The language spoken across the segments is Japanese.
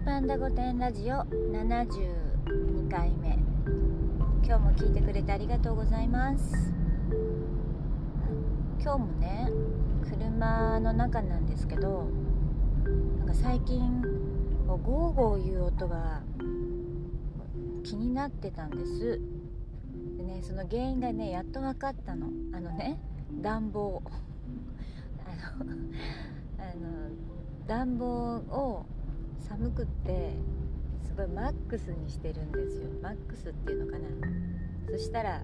ルパンダ御殿ラジオ72回目。今日も聞いてくれてありがとうございます。今日もね車の中なんですけどなんか最近ゴーゴーいう音が気になってたんです。でねその原因がねやっと分かったの。あのね暖房。あの暖房を寒くってすごいマックスにしてるんですよ。マックスっていうのかな。そしたら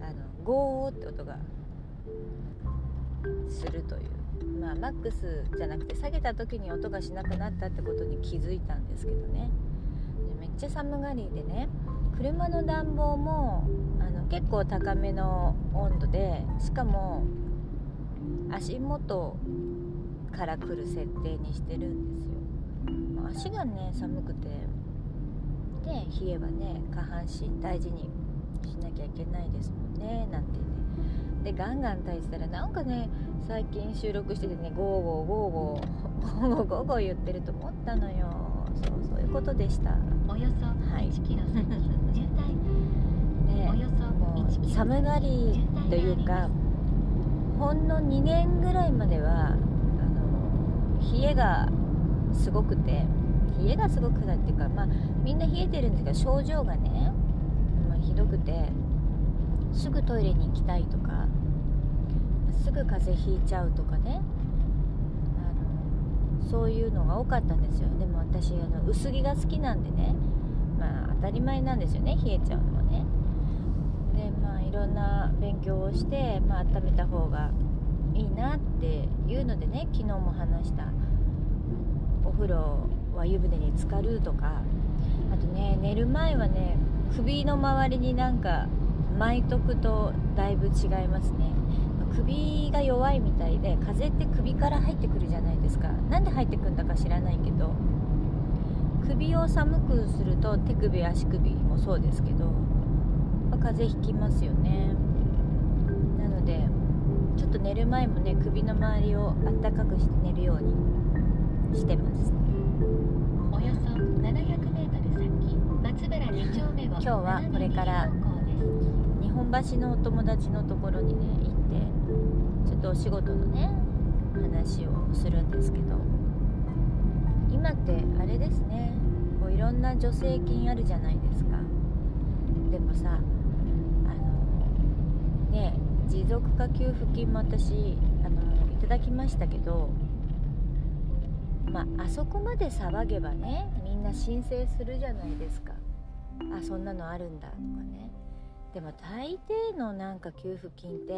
あのゴーって音がするという。まあマックスじゃなくて下げた時に音がしなくなったってことに気づいたんですけどね。めっちゃ寒がりでね車の暖房もあの結構高めの温度でしかも足元から来る設定にしてるんですよ。足がね寒くて。で冷えはね下半身大事にしなきゃいけないですもんね。なんてね。でガンガン焚いたらなんかね最近収録しててねゴーゴーゴーゴーゴーゴーゴー言ってると思ったのよ。そうそういうことでした。およそ1キロ先、渋滞。ねおよそもう寒がりというかほんの2年ぐらいまではあの冷えがすごくて。冷えがすごくだっていうかまあみんな冷えてるんですが症状がね、まあ、ひどくてすぐトイレに行きたいとかすぐ風邪ひいちゃうとかねあのそういうのが多かったんですよ。でも私あの薄着が好きなんでねまあ当たり前なんですよね冷えちゃうのはね。でまあいろんな勉強をして、まあ温めた方がいいなっていうのでね昨日も話したお風呂は湯船に浸かるとか。あとね寝る前はね首の周りになんか巻いとくとだいぶ違いますね。首が弱いみたいで風邪って首から入ってくるじゃないですか。なんで入ってくんだか知らないけど首を寒くすると手首足首もそうですけど風邪ひきますよね。なのでちょっと寝る前もね首の周りをあったかくして寝るようにしてます。およそ700メートル先松原2丁目を今日はこれから日本橋のお友達のところにね行ってちょっとお仕事のね話をするんですけど。今ってあれですねこういろんな助成金あるじゃないですか。でもさあのね持続化給付金も私あのいただきましたけどまああそこまで騒げばねみんな申請するじゃないですか。あそんなのあるんだとかね。でも大抵のなんか給付金ってあ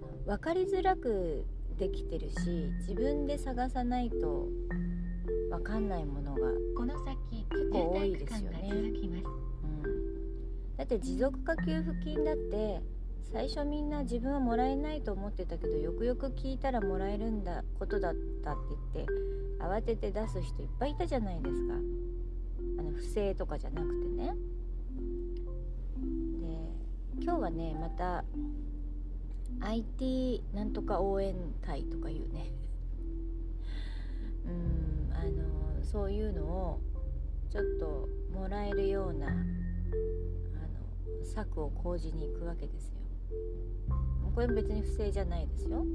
の分かりづらくできてるし自分で探さないと分かんないものが、結構多いですよね。渋滞区間が続きますだって持続化給付金だって最初みんな自分はもらえないと思ってたけどよくよく聞いたらもらえるんだことだったって言って慌てて出す人いっぱいいたじゃないですか。あの不正とかじゃなくてね。で今日はねまた IT なんとか応援隊とかいうね。うんあのそういうのをちょっともらえるようなあの策を講じに行くわけですよ。これも別に不正じゃないですよ、うん、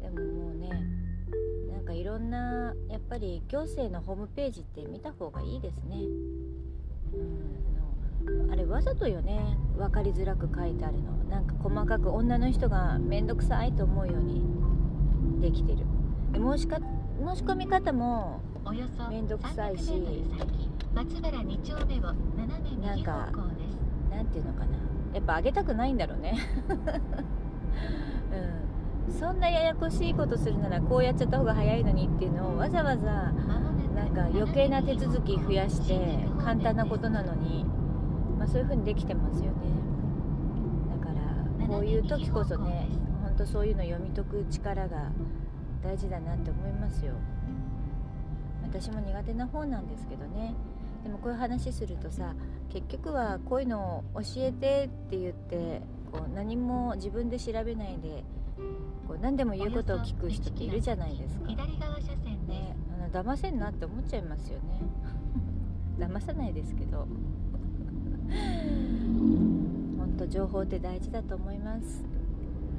でももうねなんかいろんなやっぱり行政のホームページって見た方がいいですね、うん、あれわざとよね。分かりづらく書いてあるの。なんか細かく女の人が面倒くさいと思うようにできてる。で申しか申し込み方もおよそめんどくさいし。300メートル先松原2丁目を斜め右方向です。なんていうのかなやっぱあげたくないんだろうね。うん。そんなややこしいことするならこうやっちゃった方が早いのにっていうのをわざわざなんか余計な手続き増やして簡単なことなのに、まあ、そういう風にできてますよね。だからこういう時こそねほんとそういうの読み解く力が大事だなって思いますよ。私も苦手な方なんですけどねでもこういう話するとさ結局はこういうのを教えてって言ってこう何も自分で調べないでこう何でも言うことを聞く人っているじゃないですか、左側車線です、ね、あの騙せんなって思っちゃいますよね。騙さないですけど。本当情報って大事だと思います。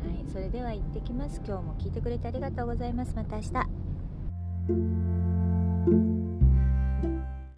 はいそれでは行ってきます。今日も聞いてくれてありがとうございます。また明日